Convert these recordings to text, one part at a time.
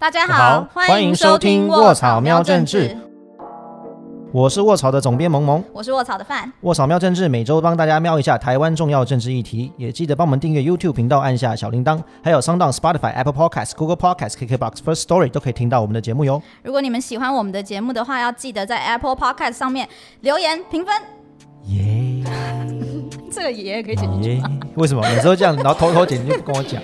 大家好好，欢迎收听卧草喵政治。我是卧草的总编萌萌，我是卧草的范。卧草喵政治每周帮大家瞄一下台湾重要政治议题，也记得帮我们订阅 YouTube 频道，按下小铃铛，还有 Sound、Spotify、Apple Podcasts、Google Podcasts、KKBox、First Story 都可以听到我们的节目哟。如果你们喜欢我们的节目的话，要记得在 Apple Podcast 上面留言评分。耶 这个爷爷可以剪进去耶吗？！为什么每次都这样，然后偷偷剪就不跟我讲？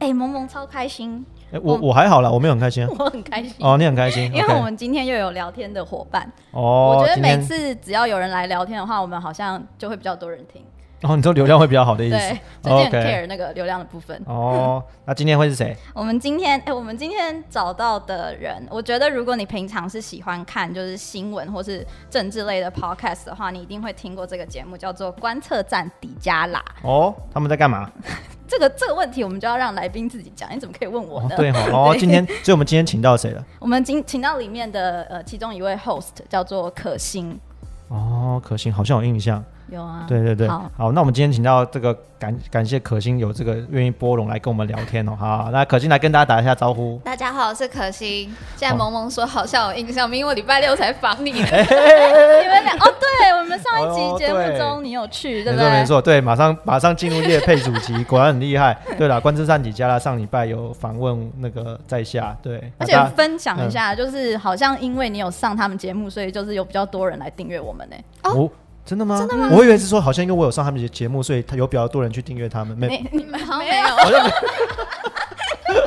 哎、萌萌超开心，哎，我我还好啦，我没有很开心啊。我很开心。哦，你很开心，因为我们今天又有聊天的伙伴，哦，我觉得每次只要有人来聊天的话，我们好像就会比较多人听。哦，你说流量会比较好的意思对，最近很 care 那个流量的部分。哦，那今天会是谁？我们今天，哎、我们今天找到的人，我觉得如果你平常是喜欢看就是新闻或是政治类的 podcast 的话，你一定会听过这个节目，叫做《观测站底加拉》。哦，他们在干嘛？这个这个问题，我们就要让来宾自己讲。你怎么可以问我呢？，哦对哈，哦，对今天，所以我们今天请到谁了？我们今请到里面的呃其中一位 host 叫做可心，哦，可心好像有印象。有啊，对对对，好好，那我们今天请到这个感感谢可心有这个愿意拨容来跟我们聊天哦。好，那可心来跟大家打一下招呼。大家好，我是可心。现在哦萌萌说好像有印象，因为我礼拜六才访你。你们俩哦，对我们上一哦集节目中你有去，对不对？没错没错，对，马上马上进入夜配主题，果然很厉害。对了，观测站底加拉上礼拜有访问那个在下，对，而且分享一下，就是好像因为你有上他们节目，所以就是有比较多人来订阅我们呢。哦。真的吗？真的吗？我以为是说，好像因为我有上他们的节目，所以他有比较多人去订阅他们。没，你你们好像没有，好像没，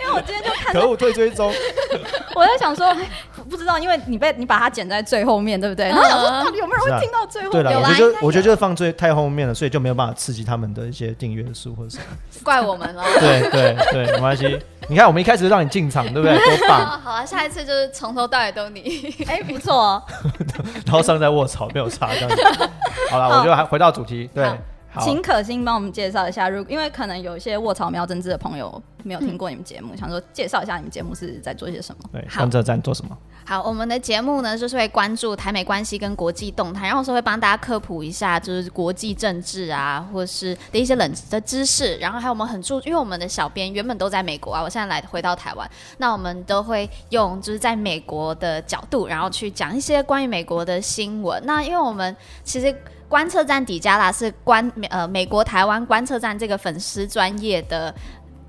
因为我今天就看，可恶，退追踪。我在想说，哎不不知道，因为你被你把它剪在最后面，对不对？然后想说，到底有没有人会听到最后对了，面？有啦我觉得我觉得就是放最太后面了，所以就没有办法刺激他们的一些订阅数或者什么。怪我们了。对对对，没关系。你看，我们一开始就让你进场，对不对？多棒！哦，好啊，下一次就是从头到尾都你。哎，不错哦。然后上在卧槽，没有差这样子。好了，我就还回到主题。对，好，请可心帮我们介绍一下，如因为可能有一些卧槽喵政治的朋友没有听过你们节目，想说介绍一下你们节目是在做些什么。对，好观测站做什么？好，我们的节目呢，就是会关注台美关系跟国际动态，然后是会帮大家科普一下，就是国际政治啊，或是的一些冷的知识。然后还有我们很注，因为我们的小编原本都在美国啊，我现在来回到台湾，那我们都会用就是在美国的角度，然后去讲一些关于美国的新闻。那因为我们其实。观测站底加拉是观呃美国台湾观测站这个粉丝专业的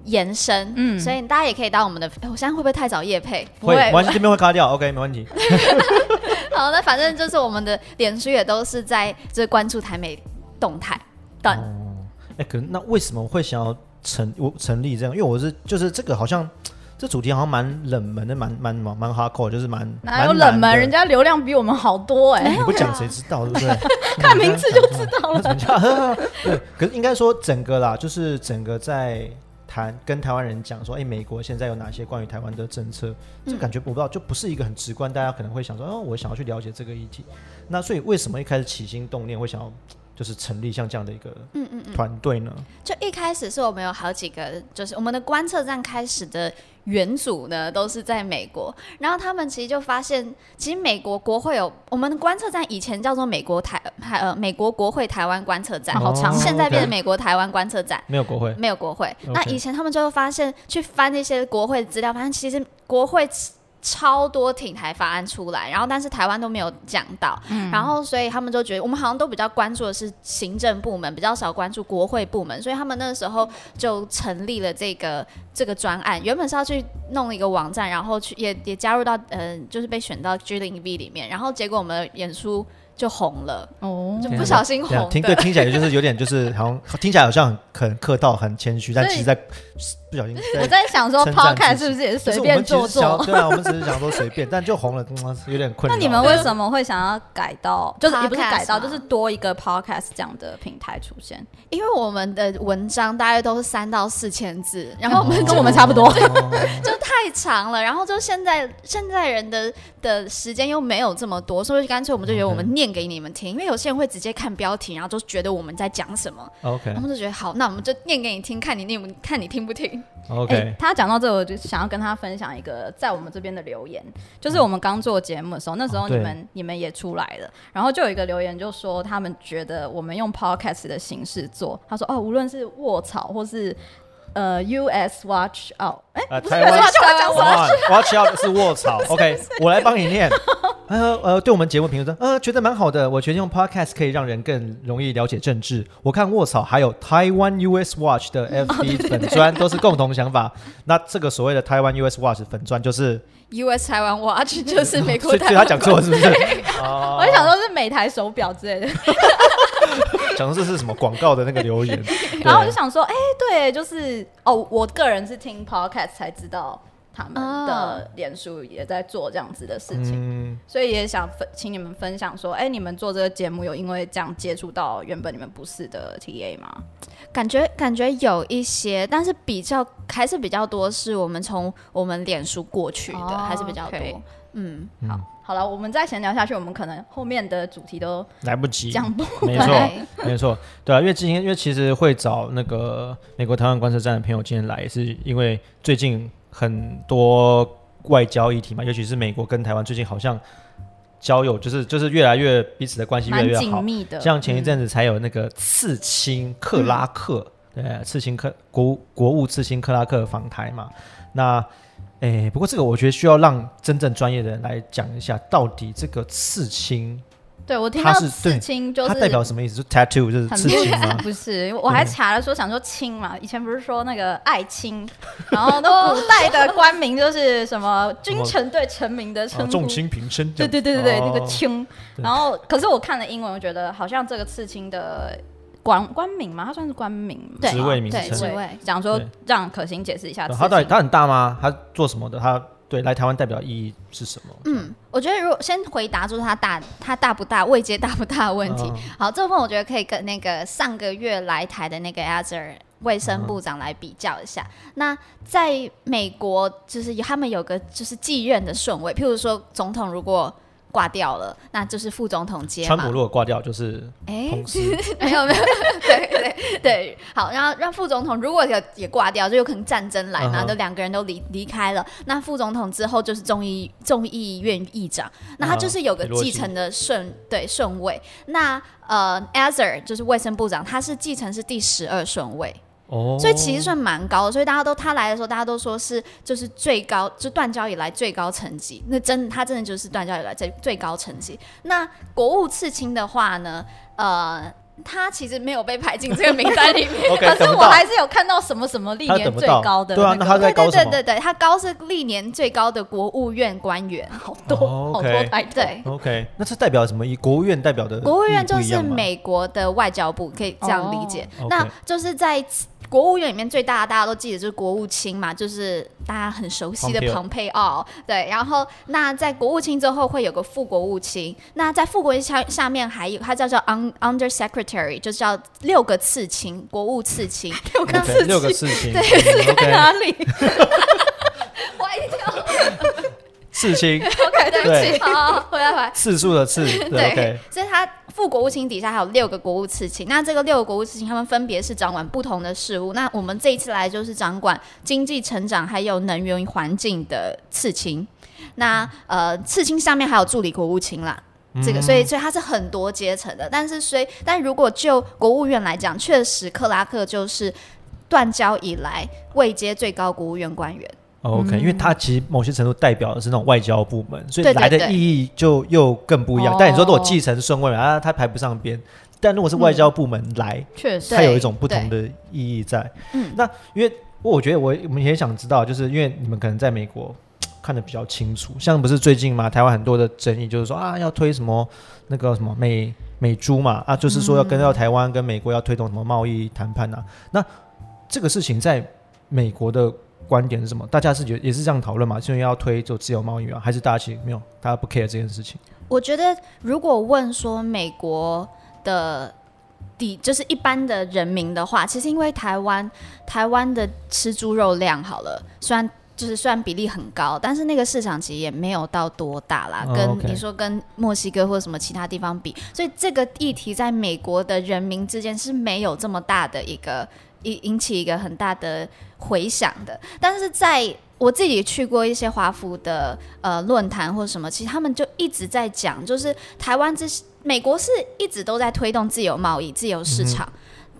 延伸，嗯嗯，所以大家也可以当我们的，哎我现在会不会太早夜配？不会 没关系，这边会卡掉，OK，没问题。好，那反正就是我们的脸书也都是在就是关注台美动态。但、哦，哎，可能那为什么会想要成我成立这样？因为我是就是这个好像这主题好像蛮冷门的，蛮蛮蛮蛮 hardcore，就是蛮哪有冷门？人家流量比我们好多哎、你不讲谁知道，对不对？看名字就知道了。那怎么讲？对，可是应该说整个啦，就是整个在谈跟台湾人讲说，哎、美国现在有哪些关于台湾的政策？这感觉我不知道，就不是一个很直观，大家可能会想说，哦，我想要去了解这个议题。那所以为什么一开始起心动念会想要就是成立像这样的一个嗯嗯嗯，团队呢？就一开始是我们有好几个，就是我们的观测站开始的元组呢，都是在美国。然后他们其实就发现，其实美国国会有我们的观测站以前叫做美国台台呃美国国会台湾观测站，好长哦现在变成美国台湾观测站。没有国会，没有国会。那以前他们就会发现，去翻那些国会的资料，发现其实国会超多挺台法案出来，然后但是台湾都没有讲到，然后所以他们就觉得我们好像都比较关注的是行政部门，比较少关注国会部门，所以他们那个时候就成立了这个这个专案，原本是要去弄一个网站，然后去也也加入到呃就是被选到 G 零 V 里面，然后结果我们演出就红了，哦就不小心红的。听对听起来就是有点就是好像 听起来好像很很客套很谦虚，但其实在不小心我在想说，Podcast 是不是也是随便做做？对啊，我们只是想说随便，但就红了，嗯有点困难。那你们为什么会想要改到，就是也不是改到，就是多一个 Podcast 这样的平台出现？因为我们的文章大概都是三到四千字，然后我们哦跟我们差不多就太长了，然后就现在现在人的的时间又没有这么多，所以干脆我们就觉得我们念给你们听，因为有些人会直接看标题，然后就觉得我们在讲什么，OK。他们就觉得好，那我们就念给你听，看你念不看你听不听。OK，、哎他讲到这，我就想要跟他分享一个在我们这边的留言，就是我们刚做节目的时候，那时候你们、你们也出来了，然后就有一个留言就说他们觉得我们用 podcast 的形式做，他说哦，无论是卧草或是呃 US Watch Out，哎、呃，不是台湾 US Watch Out，Watch Out 是卧槽，OK，我来帮你念。呃呃，对我们节目评论说，呃，觉得蛮好的。我觉得用 Podcast 可以让人更容易了解政治。我看卧槽还有 Taiwan US Watch 的 FB 粉砖都是共同想法。那这个所谓的 Taiwan US Watch 粉砖就是，US 台湾 Watch 就是美国所以所以他讲错是不是？哦我就想说是美台手表之类的，讲的这是什么广告的那个留言？然后我就想说，哎、对，就是哦，我个人是听 podcast 才知道他们的脸书也在做这样子的事情，嗯，所以也想分，请你们分享说，哎、你们做这个节目有因为这样接触到原本你们不是的 TA 吗？感觉感觉有一些，但是比较还是比较多是我们从我们脸书过去的，哦还是比较多。嗯，好，好了，我们再闲聊下去，我们可能后面的主题都来不及，讲不没错。对 没错，对啊，因为今天因为其实会找那个美国台湾观测站的朋友今天来，也是因为最近很多外交议题嘛，尤其是美国跟台湾最近好像交友就是就是越来越彼此的关系越来越好。紧密的，像前一阵子才有那个刺青克拉克，对，刺青克国务国务刺青克拉克访台嘛，那。诶，不过这个我觉得需要让真正专业的人来讲一下，到底这个刺青对我听到刺青就是它代表什么意思？就 tattoo 就是刺青吗？不是，我还查了说想说青嘛，以前不是说那个爱卿，然后那古代的官名就是什么 君臣对臣民的称重卿平身对，对对对对，哦那个卿。然后可是我看了英文，我觉得好像这个刺青的官官名嘛，他算是官名吗，对职位名对称职位讲说对让可心解释一下。他到底他很大吗？他做什么的？他对来台湾代表意义是什么？嗯，我觉得如果先回答就是它大他大不大，位阶大不大的问题。嗯好，这部分我觉得可以跟那个上个月来台的那个 Azer 卫生部长来比较一下。那在美国，就是他们有个就是继任的顺位，譬如说总统如果挂掉了，那就是副总统接嘛。川普。如果挂掉，就是哎、没有 没有，对对对，好，然后让副总统如果有也挂掉，就有可能战争来嘛，就两个人都离离开了，那副总统之后就是众议众议院议长，那他就是有个继承的顺对顺位。那呃 a z e r 就是卫生部长，他是继承是第十二顺位，哦，所以其实算蛮高的，所以大家都他来的时候，大家都说是就是最高，就断交以来最高成绩。那真他真的就是断交以来最最高成绩。那国务次卿的话呢，呃，他其实没有被排进这个名单里面。可是我还是有看到什么什么历年最高的、对啊，那他在对高什么？对对对对，他高是历年最高的国务院官员。好多、哦好多台对，OK，那这代表什么以？国务院代表的国务院就是美国的外交部，可以这样理解。哦那就是在国务院里面最大的，大家都记得就是国务卿嘛，就是大家很熟悉的蓬佩奥。对，然后那在国务卿之后会有个副国务卿，那在副国务卿下下面还有它叫做 un under secretary，就叫六个次卿，国务次卿。六个刺六个青事情，在 OK，哪里？歪掉。刺青？OK，对不起，好，回来回来。次数的次，对所以他副国务卿底下还有六个国务次卿，那这个六个国务次卿他们分别是掌管不同的事务。那我们这一次来就是掌管经济成长还有能源环境的次卿。那呃，次卿下面还有助理国务卿啦。这个，所以所以它是很多阶层的，但是虽但如果就国务院来讲，确实克拉克就是断交以来位阶最高国务院官员。OK，因为它其实某些程度代表的是那种外交部门，所以来的意义就又更不一样哦。但你说如果继承顺位啊，它排不上边。但如果是外交部门来，确实对它有一种不同的意义在。嗯那因为我觉得我我们也想知道，就是因为你们可能在美国看的比较清楚，像不是最近嘛，台湾很多的争议就是说啊，要推什么那个什么美美猪嘛，啊，就是说要跟到台湾跟美国要推动什么贸易谈判啊。那这个事情在美国的观点是什么？大家是觉得也是这样讨论嘛？是因为要推就自由贸易啊，还是大家其实没有，大家不 care 这件事情？我觉得，如果问说美国的底就是一般的人民的话，其实因为台湾台湾的吃猪肉量好了，虽然就是虽然比例很高，但是那个市场其实也没有到多大啦，哦跟你说跟墨西哥或者什么其他地方比，所以这个议题在美国的人民之间是没有这么大的一个引引起一个很大的回响的，但是在我自己去过一些华府的呃论坛或什么，其实他们就一直在讲，就是台湾这美国是一直都在推动自由贸易、自由市场。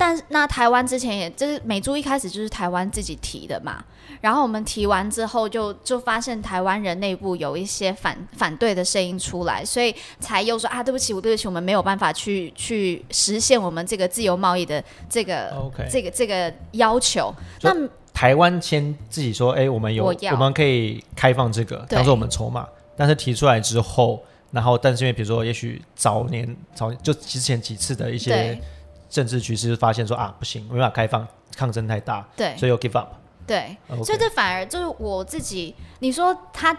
但那台湾之前也就是美猪一开始就是台湾自己提的嘛，然后我们提完之后就就发现台湾人内部有一些反反对的声音出来，所以才又说啊，对不起，我对不起，我们没有办法去去实现我们这个自由贸易的这个这个这个要求。那台湾先自己说，哎、我们有我要。们可以开放这个当做我们筹码，但是提出来之后，然后但是因为比如说，也许早年早就之前几次的一些对政治局势，就发现说啊不行，没办法开放，抗争太大，对所以又 give up。对所以这反而就是我自己，你说它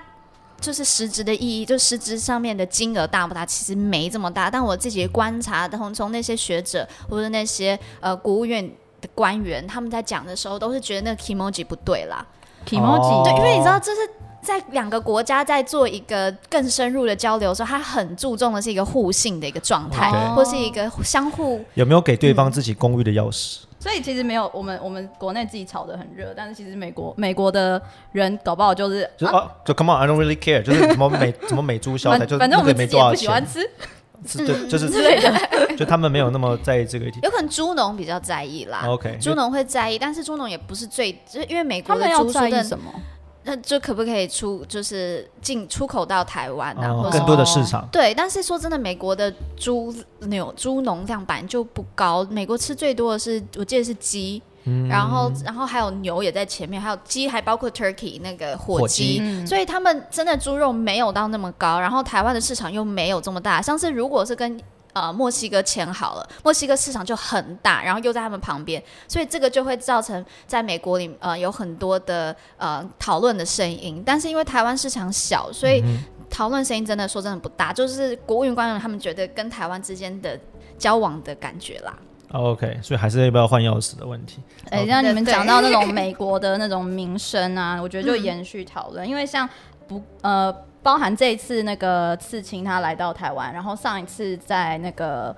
就是实质的意义，就实质上面的金额大不大？其实没这么大。但我自己观察，从从那些学者或者那些呃国务院的官员他们在讲的时候，都是觉得那个 emoji 不对啦。emoji 对，因为你知道哦这是。在两个国家在做一个更深入的交流的时候，他很注重的是一个互信的一个状态或是一个相互有没有给对方自己公寓的钥匙？所以其实没有我们我们国内自己炒得很热，但是其实美国美国的人搞不好就是就啊，就 come on，I don't really care，就是什么美 什么美猪小菜，就反反正我们自己也不喜欢钱，吃是就就是之类的。就他们没有那么在意这个议题。有可能猪农比较在意啦。OK，猪农会在意，但是猪农也不是最，就是因为美国的他们要猪说的，在意什么？那就可不可以出，就是进出口到台湾啊，或者哦更多的市场。对。但是说真的，美国的猪牛猪农量本来就不高，美国吃最多的是我记得是鸡。嗯然后，然后还有牛也在前面，还有鸡，还包括 turkey 那个火火鸡，所以他们真的猪肉没有到那么高，然后台湾的市场又没有这么大。像是如果是跟呃墨西哥签好了，墨西哥市场就很大，然后又在他们旁边，所以这个就会造成在美国里呃有很多的呃讨论的声音。但是因为台湾市场小，所以讨论声音真的说真的不大，就是国务院官员他们觉得跟台湾之间的交往的感觉啦。OK，所以还是要不要换钥匙的问题。哎、像你们讲到那种 美国的那种民生啊，我觉得就延续讨论，因为像不呃，包含这一次那个刺青他来到台湾，然后上一次在那个。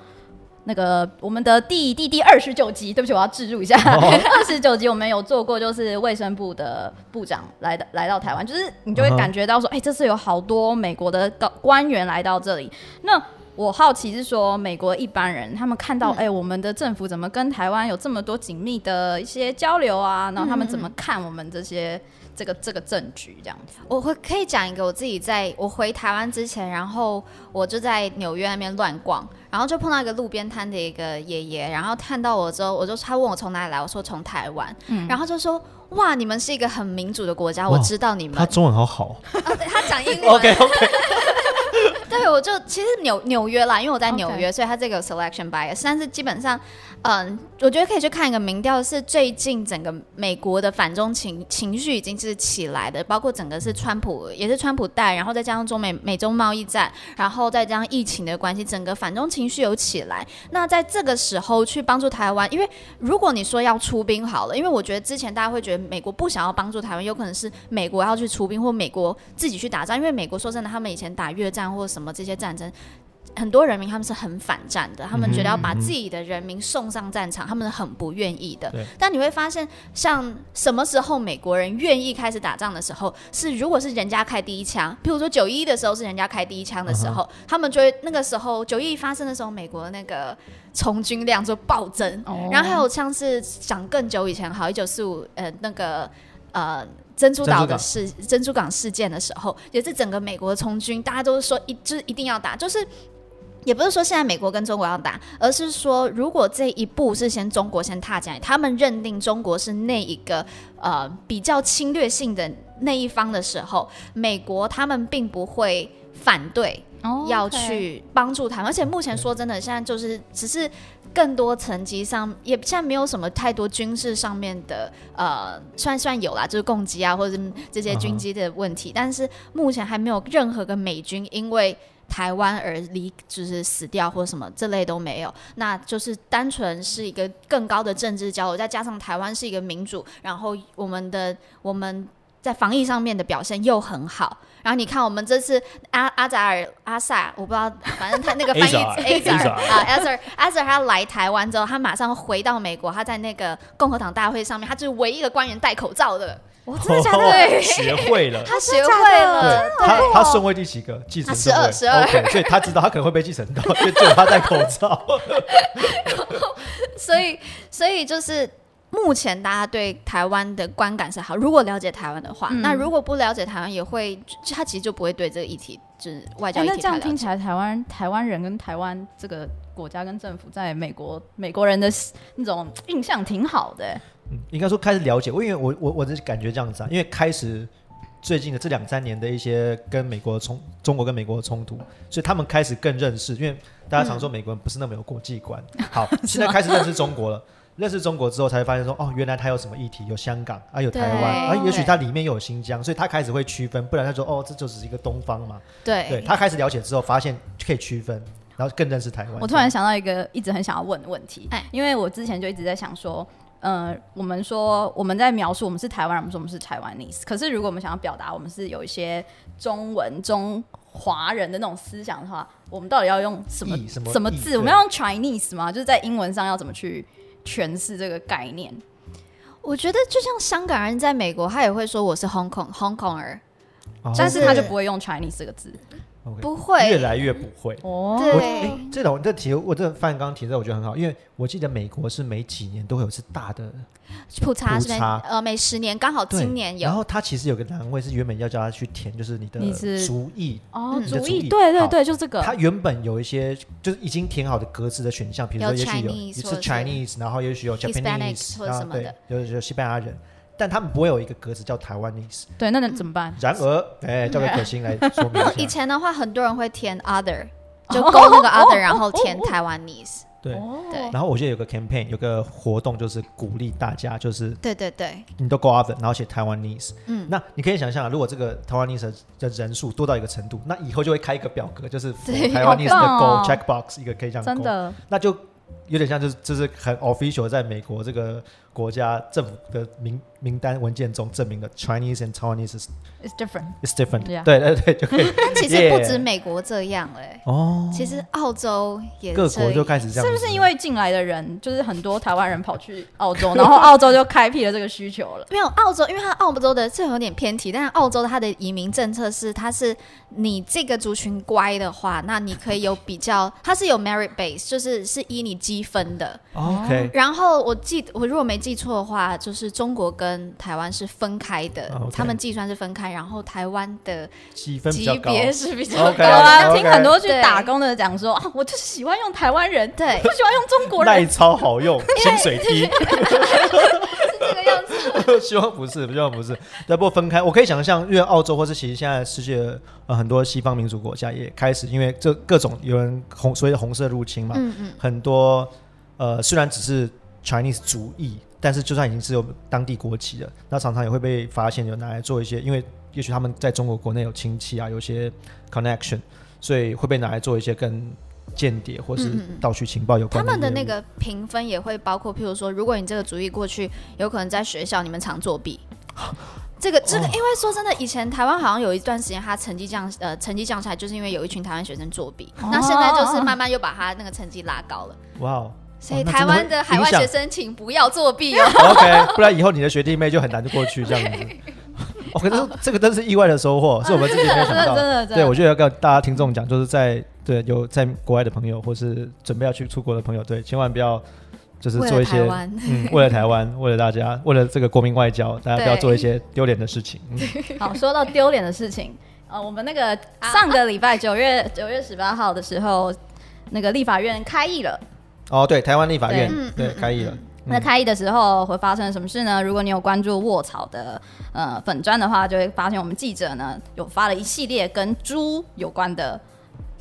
那个我们的第第第二十九集，对不起，我要置入一下。二十九集我们有做过，就是卫生部的部长来的来到台湾，就是你就会感觉到说，哎、这次有好多美国的高官员来到这里。那我好奇是说，美国一般人他们看到，哎、我们的政府怎么跟台湾有这么多紧密的一些交流啊？然后他们怎么看我们这些这个这个证据这样子？我会可以讲一个我自己在我回台湾之前，然后我就在纽约那边乱逛，然后就碰到一个路边摊的一个爷爷，然后看到我之后，我就他问我从哪里来，我说从台湾，然后就说哇，你们是一个很民主的国家，我知道你们，他中文好好。他讲英文。OK OK，对，我就其实纽纽约啦，因为我在纽约所以他这个 selection bias，但是基本上，嗯，我觉得可以去看一个民调，是最近整个美国的反中情情绪已经是起来的，包括整个是川普，也是川普带，然后再加上中美美中贸易战，然后再加上疫情的关系，整个反中情绪有起来。那在这个时候去帮助台湾，因为如果你说要出兵好了，因为我觉得之前大家会觉得美国不想要帮助台湾，有可能是美国要去出兵，或美国自己去打仗，因为美国说真的，他们以前打越战或什么这些战争。很多人民他们是很反战的，他们觉得要把自己的人民送上战场，他们是很不愿意的。但你会发现，像什么时候美国人愿意开始打仗的时候，是如果是人家开第一枪，譬如说九一的时候是人家开第一枪的时候，他们就会那个时候九一发生的时候，美国的那个从军量就暴增。哦然后还有像是讲更久以前，好一九四五呃那个呃。珍珠岛的事，珍珠港事件的时候，也是整个美国的从军，大家都是说一就是一定要打，就是也不是说现在美国跟中国要打，而是说如果这一步是先中国先踏进来，他们认定中国是那一个呃比较侵略性的那一方的时候，美国他们并不会反对，哦要去帮助他们。而且目前说真的，现在就是只是更多层级上，也现在没有什么太多军事上面的呃，虽然虽然有啦，就是攻击啊或者是这些军机的问题，但是目前还没有任何个美军因为。台湾而离就是死掉或什么这类都没有，那就是单纯是一个更高的政治交流，再加上台湾是一个民主，然后我们的我们在防疫上面的表现又很好。然后你看，我们这次阿阿扎尔阿萨，我不知道，反正他那个 翻译阿扎尔阿扎尔他来台湾之后，他马上回到美国，他在那个共和党大会上面，他就是唯一一个官员戴口罩的。我真的假的？哦学会了。他学会了，他他顺位第几个？继承顺位他12 OK，所以他知道他可能会被继承到，就只有他戴口罩。所以所以就是。目前大家对台湾的观感是好，如果了解台湾的话，嗯那如果不了解台湾，也会就他其实就不会对这个议题，就是外交那。这样听起来，台湾台湾人跟台湾这个国家跟政府在美国美国人的那种印象挺好的。嗯，应该说开始了解，我因为我我我的感觉这样子啊，因为开始最近的这两三年的一些跟美国的冲中国跟美国的冲突，所以他们开始更认识，因为大家常说美国人不是那么有国际观。好，现在开始认识中国了。认识中国之后，才会发现说，哦，原来他有什么议题，有香港啊，有台湾对啊，也许对它里面又有新疆，所以他开始会区分，不然他说，哦，这就只是一个东方嘛。对对，他开始了解之后，发现可以区分，然后更认识台湾。我突然想到一个一直很想要问的问题，哎因为我之前就一直在想说，呃，我们说我们在描述我们是台湾人，我们说我们是台湾 nese，可是如果我们想要表达我们是有一些中文中华人的那种思想的话，我们到底要用什么意什么字？我们要用 Chinese 吗？就是在英文上要怎么去诠释这个概念？我觉得就像香港人在美国，他也会说我是 Hong Kong Hong Konger，哦但是他就不会用 Chinese 这个字不会越来越不会。哦。对这种这题我这范刚刚提的，我觉得很好，因为我记得美国是每几年都会有一次大的普查是普查呃每十年，刚好今年有然后他其实有个单位是原本要叫他去填，就是你的族裔，哦，嗯主意，你的主意好对对对，就这个。他原本有一些就是已经填好的格子的选项，比如说也许有 Chinese 是 Chinese，然后也许有 Japanese，然后对或者什么的，有有西班牙人，但他们不会有一个格子叫台湾 nese。对，那能怎么办？然而，哎，交给可心来说明以一下。前的话，很多人会填 other，就哦勾那个 other，、哦然后哦填台湾 nese。对，哦对然后我记得有个 campaign，有个活动就是鼓励大家，就是对对对，你都 go other，然后写台湾 nese。嗯，那你可以想象啊，如果这个台湾 nese 的人数多到一个程度，那以后就会开一个表格，就是台湾 nese 的好棒 go 哦 check box 一个可以这样勾，真的那就有点像就是就是很 official 在美国这个国家政府的名名单文件中证明的 Chinese and Taiwanese is，it's different。is different。Yeah 对对对，就可以但其实不止美国这样欸、哦，其实澳洲也各国就开始这样，是不是因为进来的人就是很多台湾人跑去澳洲，然后澳洲就开辟了这个需求了？没有澳洲，因为它澳洲的这有点偏题，但是澳洲它的移民政策是，它是你这个族群乖的话，那你可以有比较，它是有 merit base，就是是依你积分的。OK？然后我记我如果没记错的话，就是中国跟台湾是分开的，他们计算是分开，然后台湾的积分级。别是比较高有啊听很多去打工的讲说啊，我就是喜欢用台湾人，对不喜欢用中国耐人。超好用，薪水低，这个样子。希望不是，希望不是。对，不过分开，我可以想象，因为澳洲或是其实现在世界呃很多西方民主国家也开始，因为这各种有人红所谓的红色入侵嘛，嗯嗯，很多呃虽然只是 Chinese 族裔，但是就算已经是有当地国籍的，那常常也会被发现有拿来做一些，因为也许他们在中国国内有亲戚啊，有些 connection，所以会被拿来做一些跟间谍或是盗取情报有他关的业务们的那个评分也会包括，譬如说，如果你这个主意过去，有可能在学校你们常作弊。这个这个，哦因为说真的，以前台湾好像有一段时间，他成绩降呃成绩降下来，就是因为有一群台湾学生作弊。哦那现在就是慢慢又把他那个成绩拉高了。哇哦。所以台湾的海外学生，请不要作弊哦。OK，不然以后你的学弟妹就很难就过去这样子。哦，可是这个真是意外的收获，是我们自己没有真的想到。真的真的，对，我觉得要跟大家听众讲，就是在对有在国外的朋友，或是准备要去出国的朋友，对，千万不要就是做一些台湾 嗯，为了台湾，为了大家，为了这个国民外交，大家不要做一些丢脸的事情。嗯 好，说到丢脸的事情，呃，我们那个上个礼拜九月九月十八号的时候，那个立法院开议了。哦，对，台湾立法院对嗯嗯对开议了。那开议的时候会发生什么事呢？如果你有关注卧草的呃粉砖的话，就会发现我们记者呢有发了一系列跟猪有关的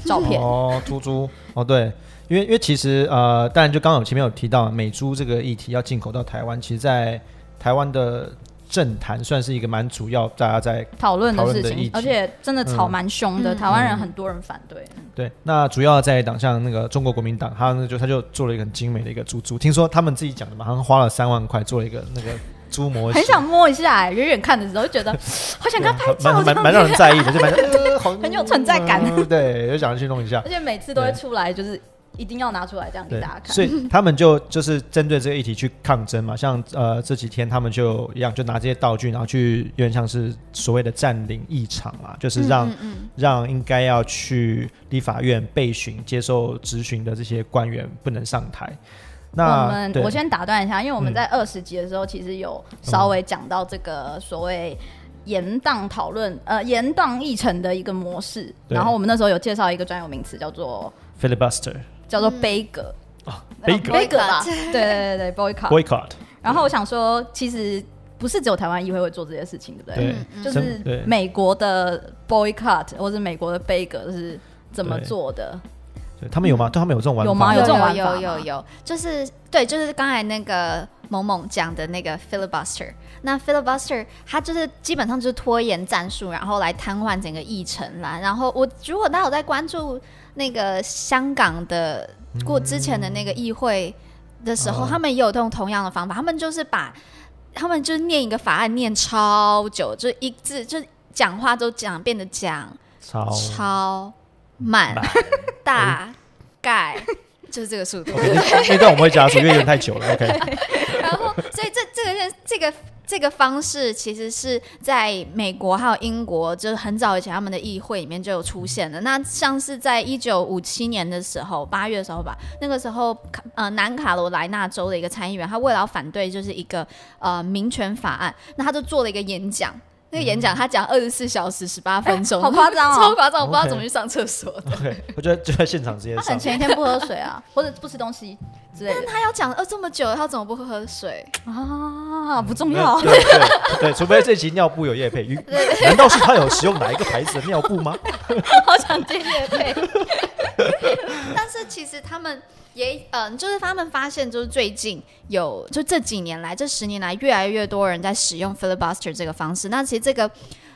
照片。哦，猪猪哦，对，因为因为其实呃，当然就刚刚有前面有提到美猪这个议题要进口到台湾，其实，在台湾的政坛算是一个蛮主要大家在讨论的事情而且真的吵蛮凶的，嗯。台湾人很多人反对。对，那主要在党像那个中国国民党，他那就他就做了一个很精美的一个猪猪，听说他们自己讲的嘛，好像花了三万块做了一个那个猪模，很想摸一下、欸，远远看的时候就觉得 好想跟他拍蛮照，蛮蛮让人在意的，就蛮呃 很有存在感。嗯对，就想去弄一下。而。且每次都会出来，就是一定要拿出来这样给大家，看。所以 他们就就是针对这个议题去抗争嘛，像呃这几天他们就一样，就拿这些道具，然后去有点像是所谓的占领议场啊，就是让、嗯嗯让应该要去立法院备询、接受质询的这些官员不能上台。那我们我先打断一下，因为我们嗯在二十集的时候，其实有稍微讲到这个所谓延宕讨论，呃，延宕议程的一个模式。然后我们那时候有介绍一个专有名词，叫做 filibuster 叫做杯葛，杯葛杯葛吧？Boycott 对对对对，boycott。boycott 然后我想说，其实不是只有台湾议会会做这些事情，对不对？就是美国的 boycott 或者美国的杯葛是怎么做的？对他们有吗？对他们有这种玩法有吗有这种玩法有吗有有，就是对，就是刚才那个萌萌讲的那个 filibuster。那 filibuster 它就是基本上就是拖延战术，然后来瘫痪整个议程啦。然后我如果大家有在关注那个香港的过之前的那个议会的时候，哦他们也有用同样的方法，他们就是把他们就是念一个法案念超久，就一字就讲话都讲变得讲超超慢，大概就是这个速度。那那段我们会加速，因为有点太久了。OK，然后，所以这这个件这个这个方式，其实是在美国还有英国，就是很早以前他们的议会里面就有出现的。那像是在一九五七年的时候，八月的时候吧，那个时候呃南卡罗来纳州的一个参议员，他为了要反对就是一个呃民权法案，那他就做了一个演讲。那个演讲他讲二十四小时十八分钟，好夸张哦 超夸张，我不知道怎么去上厕所的。OK，我觉得就在现场直接上他可能。前一天不喝水啊，或者不吃东西之类的他要讲呃这么久，他怎么不喝水？啊，不重要。对对对，除非这集尿布有叶配，难道是他有使用哪一个牌子的尿布吗？好想接叶配。但是其实他们也嗯、就是他们发现，就是最近有就这几年来，这十年来，越来越多人在使用 filibuster 这个方式。那其实这个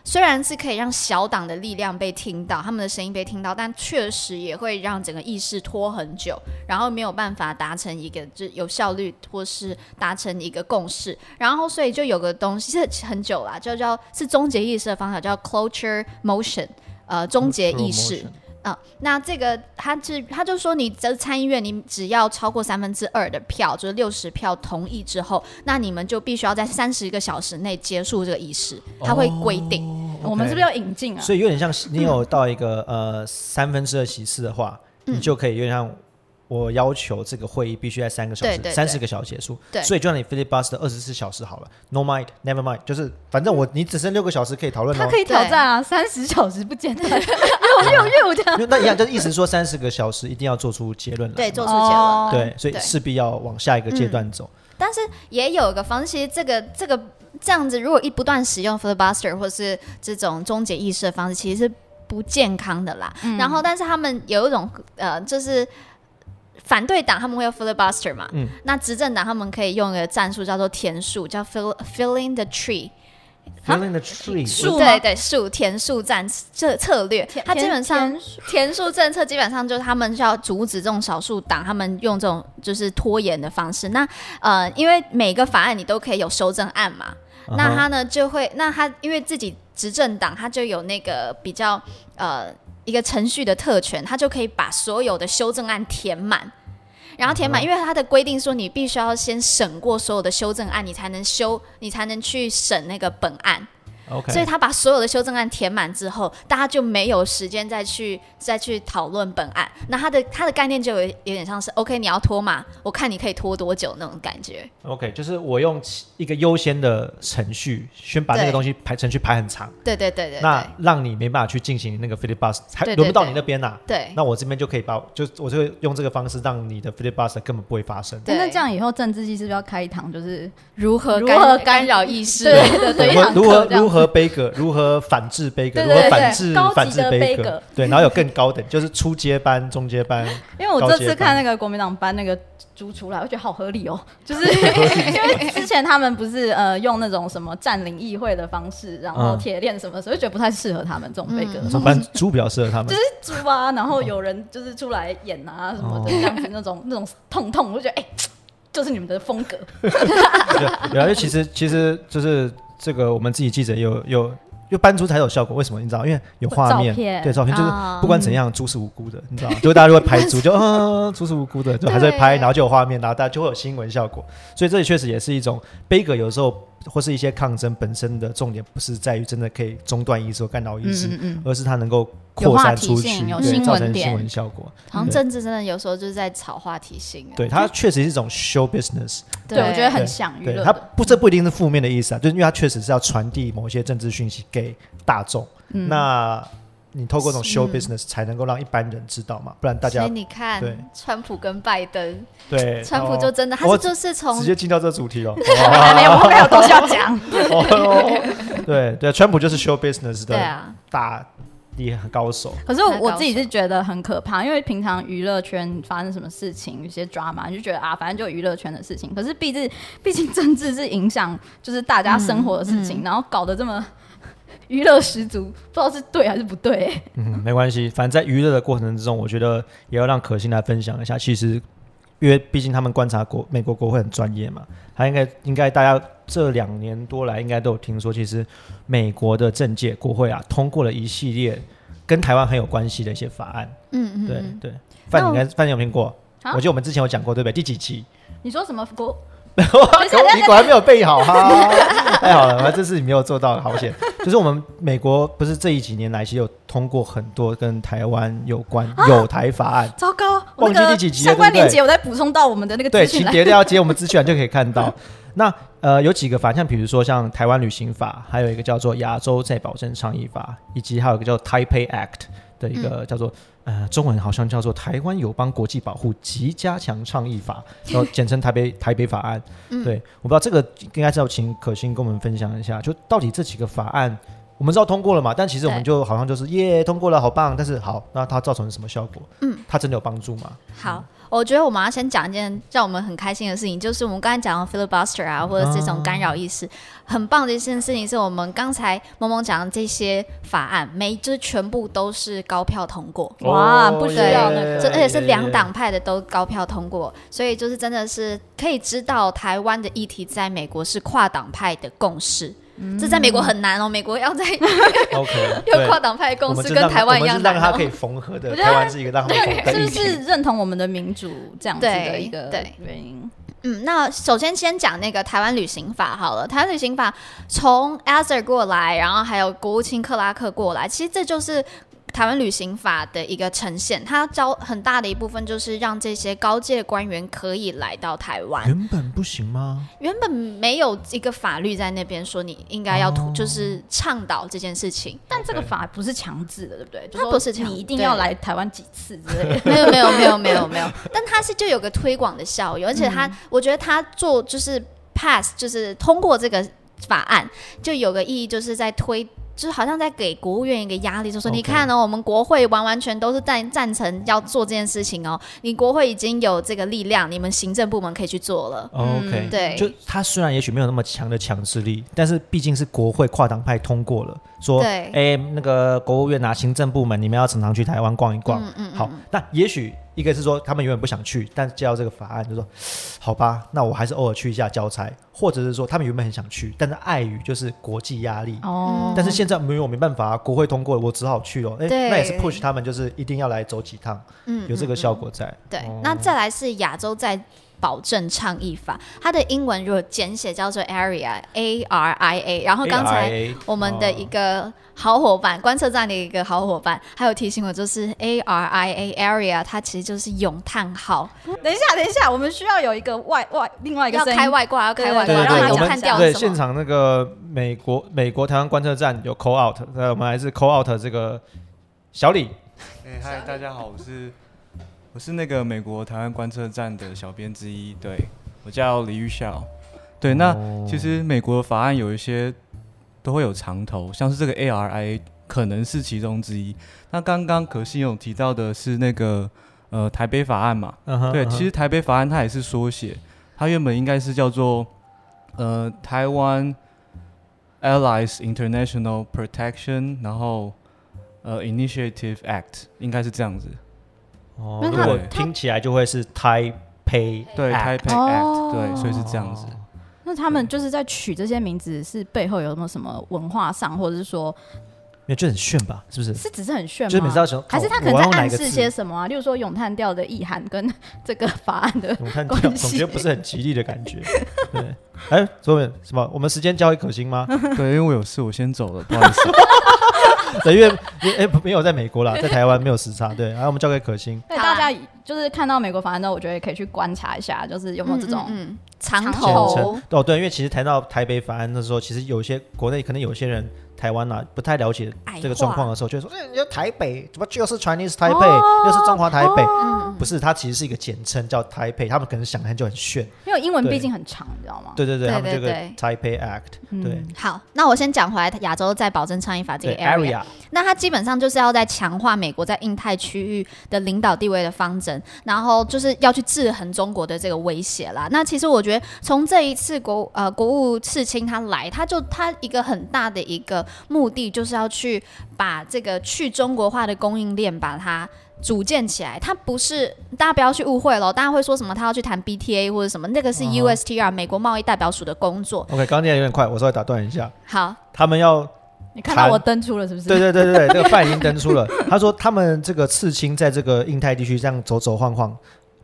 虽然是可以让小党的力量被听到，他们的声音被听到，但确实也会让整个议事拖很久，然后没有办法达成一个就有效率或是达成一个共识。然后所以就有个东西是很久啦，就叫是终结议事的方法，叫 closure motion，呃，终结议事。嗯，那这个他是他就说，你这参议院你只要超过三分之二的票，就是六十票同意之后，那你们就必须要在三十个小时内结束这个仪式，他会规定。我们是不是要引进啊？所以有点像是你有到一个呃三分之二席次的话，嗯你就可以有点像我要求这个会议必须在三个小时、三十个小时结束。对所以就让你 filibuster 二十四小时好了，no mind，never mind，就是反正我你只剩六个小时可以讨论哦他可。以挑战啊，三十小时不简单，六六六这样。因为那一样，就是意思说三十个小时一定要做出结论来。对，做出结论。哦对，所以对势必要往下一个阶段走。但是也有一个方式，其实这个这个这样子，如果一不断使用 filibuster 或是这种终结意识的方式，其实是不健康的啦。然后，但是他们有一种呃，就是反对党他们会有 filibuster 嘛，嗯。那执政党他们可以用一个战术叫做填树，叫 fill filling the tree。Filling the tree，树对对，树填树战策策略，它基本上填树。政策基本上就是他们是要阻止这种少数党，他们用这种就是拖延的方式。那呃，因为每个法案你都可以有修正案嘛，嗯那他呢就会，那他因为自己执政党，他就有那个比较呃一个程序的特权，他就可以把所有的修正案填满。然后填满，因为他的规定说，你必须要先审过所有的修正案，你才能修，你才能去审那个本案。OK，所以他把所有的修正案填满之后，大家就没有时间再去再去讨论本案。那他的他的概念就有有点像是，OK，你要拖嘛，我看你可以拖多久那种感觉。OK，就是我用一个优先的程序，先把那个东西排程序排很长，对对对对那让你没办法去进行那个 filibuster，还对对轮不到你那边呐、对那我这边就可以把，就我就用这个方式让你的 filibuster 根本不会发生。对那这样以后政治系是不是要开一堂，就是如何如何干干扰意识？对对对，如何如何悲歌，如何反制悲歌，如何反制反制的悲歌，对，然后有更高等，就是初阶班、中阶班，因为我这次看那个国民党班那个猪出来，我觉得好合理哦，就是因为之前他们不是呃用那种什么占领议会的方式，然后嗯。铁链什么的，所以觉得不太适合他们这种被革的上班猪比较适合他们。就。是猪啊，然后有人就是出来演啊什么的，哦这样子那种那种痛痛，我就觉得哎、就是你们的风格。对，然后其实其实就是这个，我们自己记者有有，因为搬猪才有效果。为什么？你知道？因为有画面，对照片，就是啊不管怎样，猪是无辜的，你知道吗？就大家就会拍猪，就嗯，猪是无辜的，就还是会拍，然后就有画面，然后大家就会有新闻效果。所以这里确实也是一种悲歌，有时候或是一些抗争本身的重点不是在于真的可以中断意识或干扰意识，嗯嗯而是它能够扩散出去，有新对，造成闻点新闻效果。好像政治真的有时候就是在炒话题性啊。对，它确实是一种 show business，对，我觉得很对想娱对它。不，这不一定是负面的意思啊，就是因为它确实是要传递某些政治讯息给大众。嗯那你透过这种 show 嗯 business 才能够让一般人知道嘛，不然大所以家你看对，川普跟拜登，对川普就真的，他是就是从直接进到这主题了。没有，我没有东西要讲。哦对对，川普就是 show business 的大厉害高手。可是我自己是觉得很可怕，因为平常娱乐圈发生什么事情，有些抓嘛，你就觉得啊，反正就娱乐圈的事情。可是毕竟，毕竟政治是影响就是大家生活的事情，然后搞得这么娱乐十足，不知道是对还是不对、欸嗯，没关系，反正在娱乐的过程之中，我觉得也要让可心来分享一下。其实，因为毕竟他们观察国美国国会很专业嘛，他应该应该大家这两年多来应该都有听说，其实美国的政界国会啊通过了一系列跟台湾很有关系的一些法案。嗯嗯，对嗯对，范你应该范你有听过？啊我记得我们之前有讲过，对不对？第几期？你说什么国？你果然没有背好哈，太 好了，这次你没有做到，好险。就是我们美国不是这一几年来，其实有通过很多跟台湾有关有台法案。糟糕，我忘记那个第几集了相关链接我再补充到我们的那个对。请叠加接我们资讯栏就可以看到。那呃，有几个法，像比如说像台湾旅行法，还有一个叫做亚洲再保证倡议法，以及还有一个叫 Taipei Act 的一个叫做、呃中文好像叫做台湾友邦国际保护及加强倡议法，然后简称台北台北法案。对，我不知道这个应该是要请可心跟我们分享一下，就到底这几个法案。我们知道通过了嘛，但其实我们就好像就是耶通过了，好棒。但是好，那它造成什么效果？嗯，它真的有帮助吗？好，我觉得我们要先讲一件让我们很开心的事情，就是我们刚才讲的 filibuster 啊，或者这种干扰意识，很棒的一件事情，是我们刚才萌萌讲的这些法案，每就是全部都是高票通过。哇不需要那个这而且是两党派的都高票通过，所以就是真的是可以知道台湾的议题在美国是跨党派的共识。这在美国很难哦，美国要在 OK，要跨党派的共识，跟台湾一样难哦它可以缝合的。台湾是一个让他们是不。是认同我们的民主这样子的一个对原因？嗯，那首先先讲那个台湾旅行法好了。台湾旅行法从 a z e r 过来，然后还有国务卿克拉克过来，其实这就是台湾旅行法的一个呈现。它招很大的一部分就是让这些高阶官员可以来到台湾。原本不行吗？原本没有一个法律在那边说你应该要、哦就是倡导这件事情。但这个法不是强制的，对不对？它不是强你一定要来台湾几次之类的。没有没有没有没有没有，但它是就有个推广的效用，而且它、我觉得它做就是 pass 就是通过这个法案，就有个意义，就是在推。就是好像在给国务院一个压力，就说你看哦，我们国会完完全都是赞赞成要做这件事情哦，你国会已经有这个力量，你们行政部门可以去做了。哦 OK，嗯对。就他虽然也许没有那么强的强制力，但是毕竟是国会跨党派通过了，说，对。哎，那个国务院啊，行政部门，你们要常常去台湾逛一逛。嗯嗯嗯。好，那也许一个是说他们永远不想去，但是接到这个法案就说，好吧，那我还是偶尔去一下交差，或者是说他们原本很想去，但是碍于就是国际压力。哦但是现在没有没办法啊，国会通过了，我只好去哦。哎，那也是 push 他们，就是一定要来走几趟，嗯有这个效果在。对，哦那再来是亚洲在保证倡议法，它的英文如果简写叫做 Area A R I A 然后刚才我们的一个好伙伴，观测站的一个好伙伴，还有提醒我，就是 A R I A Area，它其实就是咏叹号，等一下，等一下，我们需要有一个外外另外一个要开外挂，要开外对挂，让它咏叹调是什么？对现场那个美国美国台湾观测站有 call out，那我们还是 call out 这个小李。哎嗨，大家好，我是我是那个美国台湾观测站的小编之一，对我叫李玉孝。对，那哦其实美国的法案有一些都会有长头，像是这个 ARIA 可能是其中之一。那刚刚可心有提到的是那个呃台北法案嘛？对，其实台北法案它也是缩写，它原本应该是叫做呃台湾 Allies International Protection，然后呃 Initiative Act，应该是这样子。哦，那如果它听起来就会是 Taipei 对 Act，Taipei 哦 Act，对，所以是这样子。那他们就是在取这些名字，是背后有没有什么文化上，或者是说因为就很炫吧，是不是？是只是很炫吗？就是每次要想，还是他哦可能在暗示些什么啊？例如说咏叹调的意涵跟 这个法案的我看 关总觉得不是很吉利的感觉。对，哎，左边什么？我们时间交给可心吗？对，因为我有事，我先走了，不好意思。对，因为因为没有在美国啦，在台湾没有时差。对，然后我们交给可心。对，大家就是看到美国法案之后，我觉得也可以去观察一下，就是有没有这种嗯嗯嗯长头哦，对，因为其实谈到台北法案的时候，其实有些国内可能有些人台湾啊不太了解这个状况的时候，就说，哎，你就台北怎么就是 Chinese 台北，又是中华台北，嗯不是，它其实是一个简称叫台北，他们可能想的就很炫。因为英文毕竟很长，你知道吗？对对对，他们这个 Taipei Act，嗯对好，那我先讲回来亚洲在保证倡议法这个 area。area，那它基本上就是要在强化美国在印太区域的领导地位的方针，然后就是要去制衡中国的这个威胁啦。那其实我觉得从这一次国呃国务次卿他来，他就他一个很大的一个目的就是要去把这个去中国化的供应链把它。组建起来，它不是大家不要去误会了，大家会说什么他要去谈 BTA 或者什么，那个是嗯哼 USTR 美国贸易代表署的工作。OK，刚刚念的有点快，我稍微打断一下，好，他们要你看到我登出了是不是？对对对对对，这个范已经登出了。他说他们这个刺青在这个印太地区这样走走晃晃，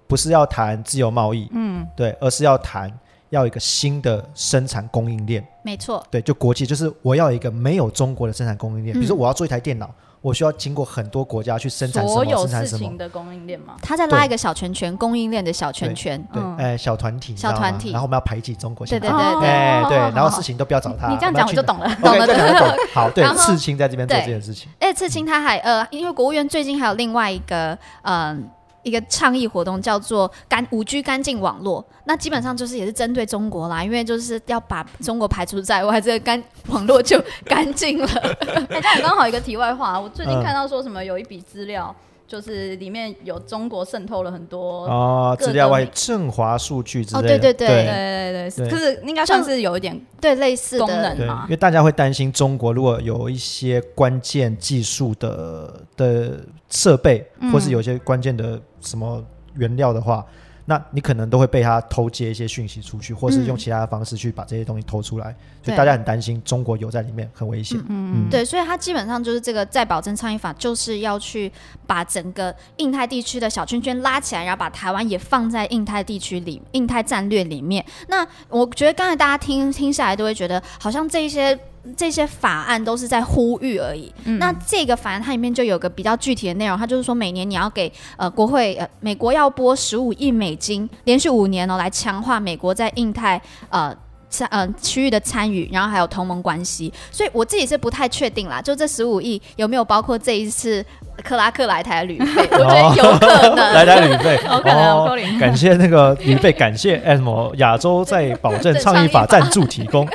不是要谈自由贸易，嗯，对，而是要谈要一个新的生产供应链，没错，对，就国际，就是我要一个没有中国的生产供应链。嗯比如说我要做一台电脑，我需要经过很多国家去生产什么，所有生产什么事情，的供应链嘛。他在拉一个小圈圈，供应链的小圈圈。对，嗯哎，小团体，小团体然后我们要排挤中国，对对对对哎对，哦然后事情都不要找他，你这样讲我就懂了。懂了，懂了懂。好，对刺青在这边做这件事情，哎刺青他还呃，因为国务院最近还有另外一个嗯。一个倡议活动叫做“干五 G 干净网络”，那基本上就是也是针对中国啦，因为就是要把中国排除在外，这个干网络就干净了。哎，但刚好一个题外话，我最近嗯看到说什么有一笔资料，就是里面有中国渗透了很多。哦，各资料外振华数据之哦类的，对对对对。对对对，就是应该算是有一点对，类似功能嘛。因为大家会担心中国如果有一些关键技术的的设备，嗯。或是有一些关键的什么原料的话，那你可能都会被他偷接一些讯息出去，或是用嗯其他的方式去把这些东西偷出来，所以大家很担心中国有在里面，很危险。嗯嗯对，所以它基本上就是这个再保证倡议法，就是要去把整个印太地区的小圈圈拉起来，然后把台湾也放在印太地区里、印太战略里面。那我觉得刚才大家听听下来，都会觉得好像这一些。这些法案都是在呼吁而已。嗯那这个法案它里面就有个比较具体的内容，它就是说每年你要给呃国会呃美国要拨十五亿美金，连续五年哦来强化美国在印太呃参呃区域的参与，然后还有同盟关系。所以我自己是不太确定啦，就这十五亿有没有包括这一次克拉克来台旅费？我觉得有可能。来台旅费，有可能哦有可能感谢那个旅费，感谢哎什么亚洲在保证倡议法赞助提供，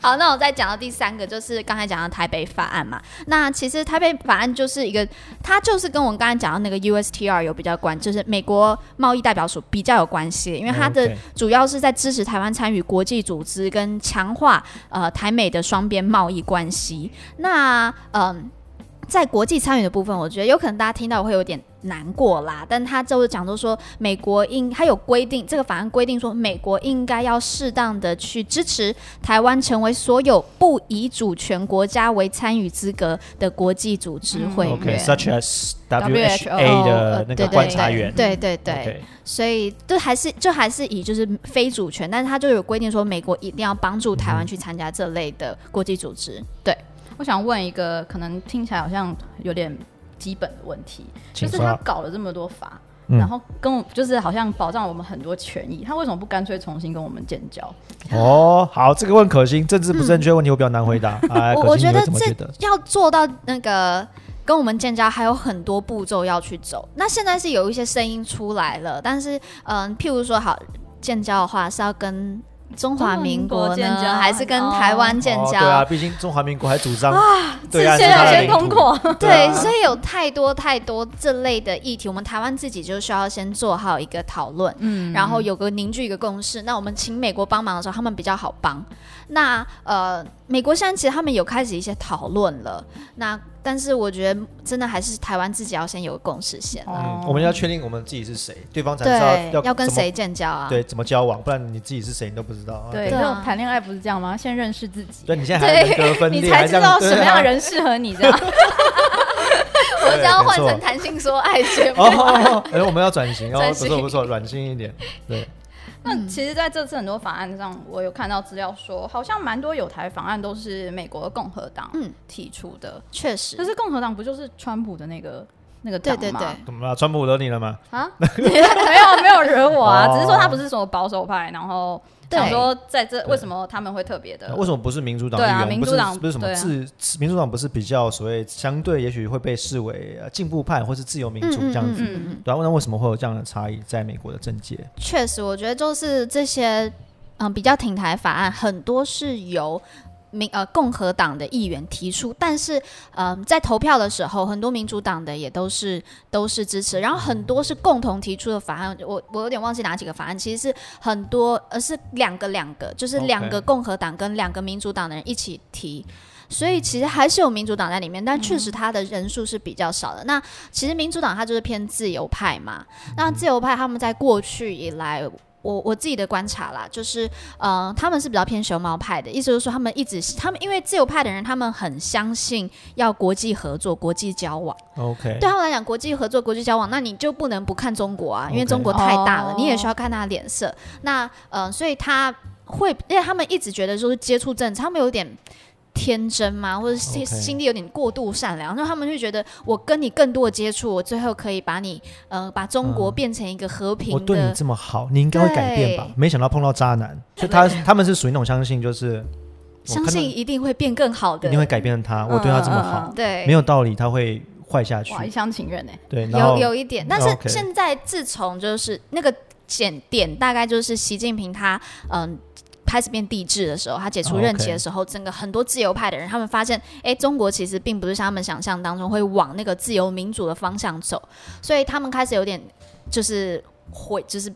好，那我再讲到第三个，就是刚才讲到台北法案嘛。那其实台北法案就是一个，它就是跟我们刚才讲到那个 USTR 有比较关，就是美国贸易代表署比较有关系，因为它的主要是在支持台湾参与国际组织跟强化呃台美的双边贸易关系。那嗯。在国际参与的部分，我觉得有可能大家听到会有点难过啦，但他就是讲到说，美国应他有规定，这个法案规定说，美国应该要适当的去支持台湾成为所有不以主权国家为参与资格的国际组织会员。OK，such as WHO WHA 的那个观察员，对对对所以就还是就还是以就是非主权，但是他就有规定说，美国一定要帮助台湾去参加这类的国际组织。对，我想问一个可能听起来好像有点基本的问题，就是他搞了这么多法，嗯然后跟我就是好像保障我们很多权益，他为什么不干脆重新跟我们建交？哦，好，这个问可心，政治不正确问题我比较难回答。哎，我我觉得这？要做到那个跟我们建交，还有很多步骤要去走。那现在是有一些声音出来了，但是嗯、譬如说好建交的话是要跟中华民国建交呢，还是跟台湾建交？哦对啊，毕竟中华民国还主张对之岸是前要先。通过，对，啊所以有太多太多这类的议题，我们台湾自己就需要先做好一个讨论，嗯然后有个凝聚一个共识。那我们请美国帮忙的时候，他们比较好帮。那呃，美国现在其实他们有开始一些讨论了。那但是我觉得真的还是台湾自己要先有个共识先啦。嗯，我们要确定我们自己是谁，对方才知道对，要要跟谁建交啊？对怎么交往，不然你自己是谁你都不知道。对，对啊这种谈恋爱不是这样吗？先认识自己，对，你现在 还人格分裂，你才知道什么样的啊人适合你，这样。我这样换成谈性说爱节目。哦，哎，我们要转型哦，不错不错，软性一点。对，那其实在这次很多法案上，我有看到资料说，好像蛮多有台法案都是美国的共和党嗯提出的。确实可，是共和党不就是川普的那个那个党吗？对对对，怎么了？川普惹你了吗？啊，没有没有惹我啊，哦只是说他不是什么保守派，然后对想说在这为什么他们会特别的？为什么不是民主党对啊议员？不是民主党不是什么自民主党不是比较所谓相对，也许会被视为呃进步派或是自由民主这样子。嗯对啊，那为什么会有这样的差异在美国的政界？确实，我觉得就是这些嗯比较挺台法案，很多是由。民呃共和党的议员提出，但是嗯、呃在投票的时候，很多民主党的也都是都是支持，然后很多是共同提出的法案，我我有点忘记哪几个法案，其实是很多呃是两个两个，就是两个共和党跟两个民主党的人一起提。所以其实还是有民主党在里面，但确实他的人数是比较少的。那其实民主党它就是偏自由派嘛，那自由派他们在过去以来，我我自己的观察啦，就是呃，他们是比较偏熊猫派的，意思就是说他们一直是他们因为自由派的人，他们很相信要国际合作、国际交往。OK，对他们来讲，国际合作、国际交往，那你就不能不看中国啊，因为中国太大了，哦你也需要看他的脸色。那呃，所以他会，因为他们一直觉得说是接触政治，他们有点。天真吗？或者心心地有点过度善良，那他们就觉得我跟你更多的接触，我最后可以把你呃把中国嗯变成一个和平的。我对你这么好，你应该会改变吧？没想到碰到渣男，就他他们是属于那种相信，就是相信一定会变更好的，一定会改变他，我对他这么好，嗯对，没有道理他会坏下去哇，。一厢情愿呢。对，有有一点，但是现在自从就是那个点点，大概就是习近平他嗯。开始变帝制的时候，他解除哦任期的时候，整个很多自由派的人，他们发现，哎，中国其实并不是像他们想象当中会往那个自由民主的方向走，所以他们开始有点就是会就是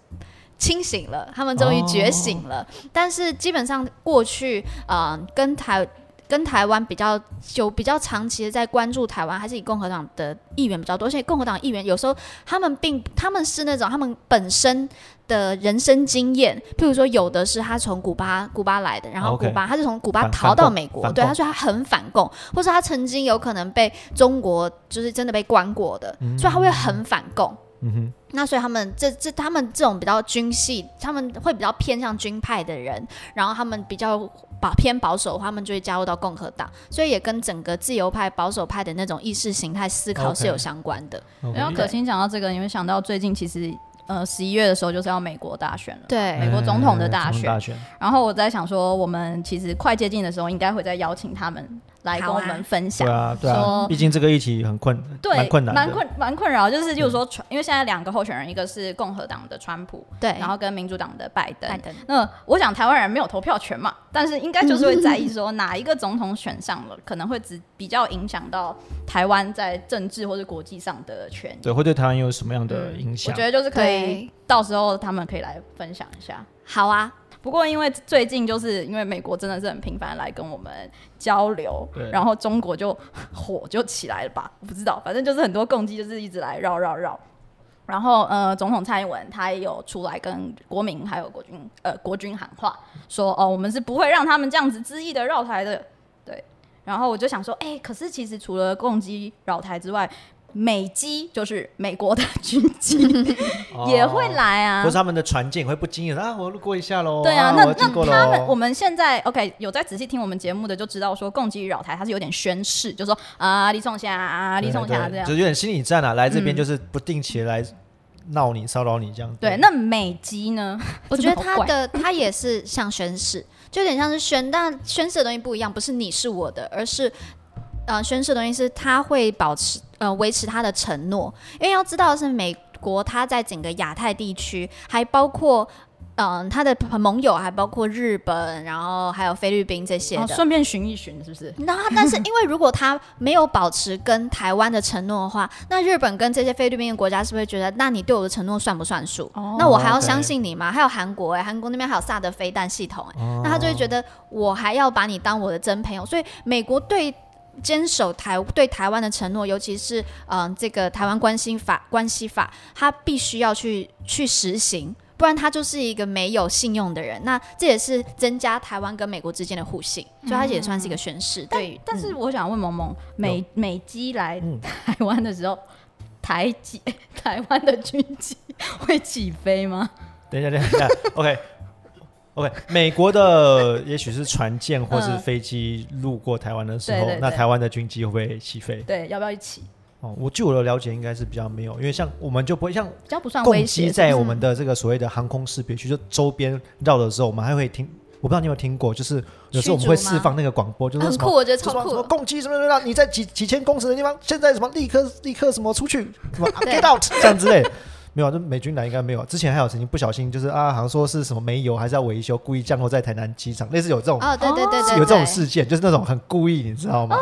清醒了，他们终于觉醒了。哦但是基本上过去，呃，跟台跟台湾比较有比较长期的在关注台湾，还是以共和党的议员比较多，而且共和党议员有时候他们并他们是那种他们本身的人生经验，譬如说有的是他从古巴古巴来的，然后古巴他是从古巴逃到美国，对，他说他很反共，或者他曾经有可能被中国就是真的被关过的，所以他会很反共。嗯哼，那所以他们这这他们这种比较军系，他们会比较偏向军派的人，然后他们比较保偏保守，他们就会加入到共和党，所以也跟整个自由派、保守派的那种意识形态思考是有相关的。然后可心讲到这个，你会想到最近其实呃十一月的时候就是要美国大选了。对美国总统的大选，然后我在想说，我们其实快接近的时候，应该会再邀请他们来跟我们分享对。啊，对啊，说毕竟这个议题很困，对，蛮困难的，蛮困蛮困扰，就是就是说，川因为现在两个候选人，一个是共和党的川普，对，然后跟民主党的拜登。拜登那我想台湾人没有投票权嘛，但是应该就是会在意说哪一个总统选上了，可能会只比较影响到台湾在政治或者国际上的权益。对，会对台湾有什么样的影响我响？觉得就是可以，到时候他们可以来分享一下。好啊，不过因为最近就是因为美国真的是很频繁来跟我们交流，然后中国就火就起来了吧？我不知道，反正就是很多共机就是一直来绕绕绕。然后呃，总统蔡英文他也有出来跟国民还有国军呃国军喊话，说哦，我们是不会让他们这样子恣意的绕台的。对，然后我就想说，哎、可是其实除了共机绕台之外，美机就是美国的军机 也会来啊，哦或是他们的船舰会不经意的啊，我路过一下喽。对啊，那那他们我。们现在 OK 有在仔细听我们节目的就知道说共济扰台，它是有点宣誓，就说啊李仲霞啊李对仲夏这样。就有点心理战啊，来这边嗯就是不定期地来闹你、骚扰你这样。对，那美机呢？我觉得他的他也是像宣誓，就有点像是宣，但宣誓的东西不一样，不是你是我的，而是呃宣誓的东西是他会保持呃维持他的承诺，因为要知道的是美国它在整个亚太地区，还包括嗯、他的盟友，还包括日本，然后还有菲律宾这些顺便寻一寻，是不是？那他但是因为如果他没有保持跟台湾的承诺的话，那日本跟这些菲律宾的国家是不是觉得，那你对我的承诺算不算数？哦那我还要相信你吗？还有韩国哎、韩国那边还有萨德飞弹系统哎、哦那他就会觉得我还要把你当我的真朋友，所以美国对。坚守台对台湾的承诺，尤其是嗯、呃这个台湾关心法关系法，他必须要去去实行，不然他就是一个没有信用的人。那这也是增加台湾跟美国之间的互信，所以他也算是一个宣誓。对于，但是我想问萌萌，美美机来嗯台湾的时候，台机 台湾的军机会起飞吗？等一下，等一下，等一下，OK。OK，美国的 也许是船舰或是嗯飞机路过台湾的时候，对对对那台湾的军机会不会起飞？对，要不要一起？哦，我据我的了解，应该是比较没有，因为像我们就不会像比较不算攻击，在我们的这个所谓的航空识别区，就周边绕的时候，我们还会听，我不知道你有没有听过，就是有时候我们会释放那个广播，就是什么很酷，我觉得超就什么什么酷。共机什么什么，你在几几千公尺的地方，现在什么立刻立刻什么出去，什么 get out 这样之类的。没有，这美军来应该没有。之前还有曾经不小心，就是啊，好像说是什么没油，还是要维修，故意降落在台南机场，类似有这种、哦，对对对对，有这种事件，就是那种很故意，你知道吗？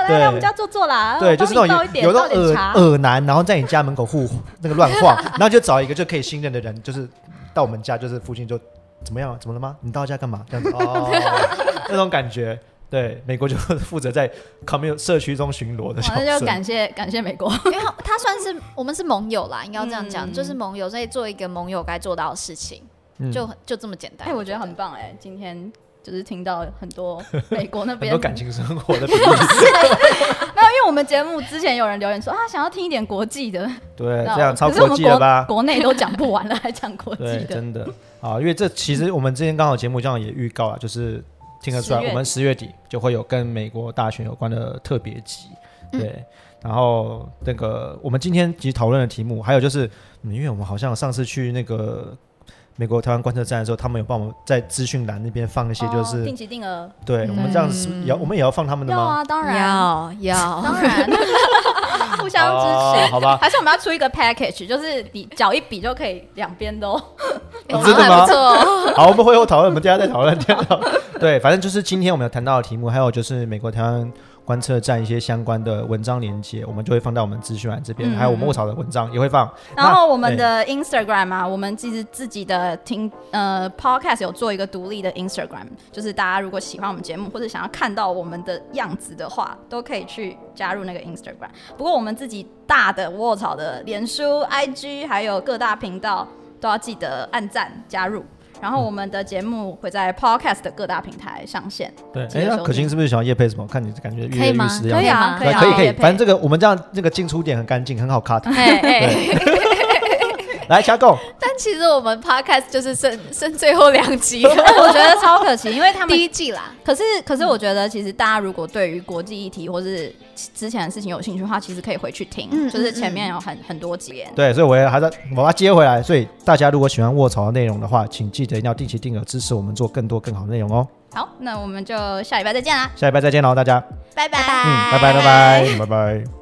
来来来，我们家坐坐啦。对，就是那种有有那种耳耳男，然后在你家门口互那个乱晃，然后就找一个就可以信任的人，就是到我们家就是附近就怎么样？怎么了吗？你到家干嘛？这样子哦，那种感觉。对，美国就负责在 commune 社区中巡逻的那就。感谢感谢美国。因为他他算是我们是盟友啦，应该要这样讲，嗯就是盟友，所以做一个盟友该做到的事情，嗯就就这么简单。哎，我觉得很棒哎，今天就是听到很多美国那边 很多感情生活的比喻，没有，因为我们节目之前有人留言说啊，想要听一点国际的，对，那这样超国际了吧？国内都讲不完了，还讲国际，的。真的啊，因为这其实我们之前刚好节目这样也预告了，就是听得出来，我们十月底就会有跟美国大选有关的特别集，嗯。对。然后那个我们今天其实讨论的题目，还有就是，嗯因为我们好像上次去那个美国台湾观测站的时候，他们有帮我们在资讯栏那边放一些，就哦是、定期定额，对我们这样子也要，我们也要放他们的吗？要啊，当然。要要。当然，互相支持。哦好吧，还是我们要出一个 package，就是你缴一笔就可以两边都。哎真的吗好像还不错哦。好，我们会后讨论，我们等一下再讨论对，反正就是今天我们有谈到的题目，还有就是美国台湾观测站一些相关的文章连接，我们就会放到我们资讯栏这边，嗯还有我们卧槽的文章也会放。然后我们的 Instagram 啊，我们其实自己的听呃 podcast 有做一个独立的 Instagram，就是大家如果喜欢我们节目或者想要看到我们的样子的话，都可以去加入那个 Instagram。不过我们自己大的卧槽的脸书、IG 还有各大频道都要记得按赞加入。然后我们的节目会在 Podcast 的各大平台上线。对，哎，可心是不是想要夜配什么？看你感觉跃跃欲可以吗试的样子。可以啊，可以啊，可以反正这个我们这样这个进出点很干净，很好 cut。哎哎，来，加购，但其实我们 podcast 就是剩剩最后两集，我觉得超可惜，因为他们第一季啦。可是，可是我觉得，其实大家如果对于国际议题或是之前的事情有兴趣的话，其实可以回去听，嗯就是前面有很很多集。对，所以我也还在我把它接回来。所以大家如果喜欢卧槽的内容的话，请记得一定要定期定额支持我们做更多更好的内容哦。好，那我们就下礼拜再见啦，下礼拜再见喽，大家，拜拜，嗯，拜拜拜拜拜拜。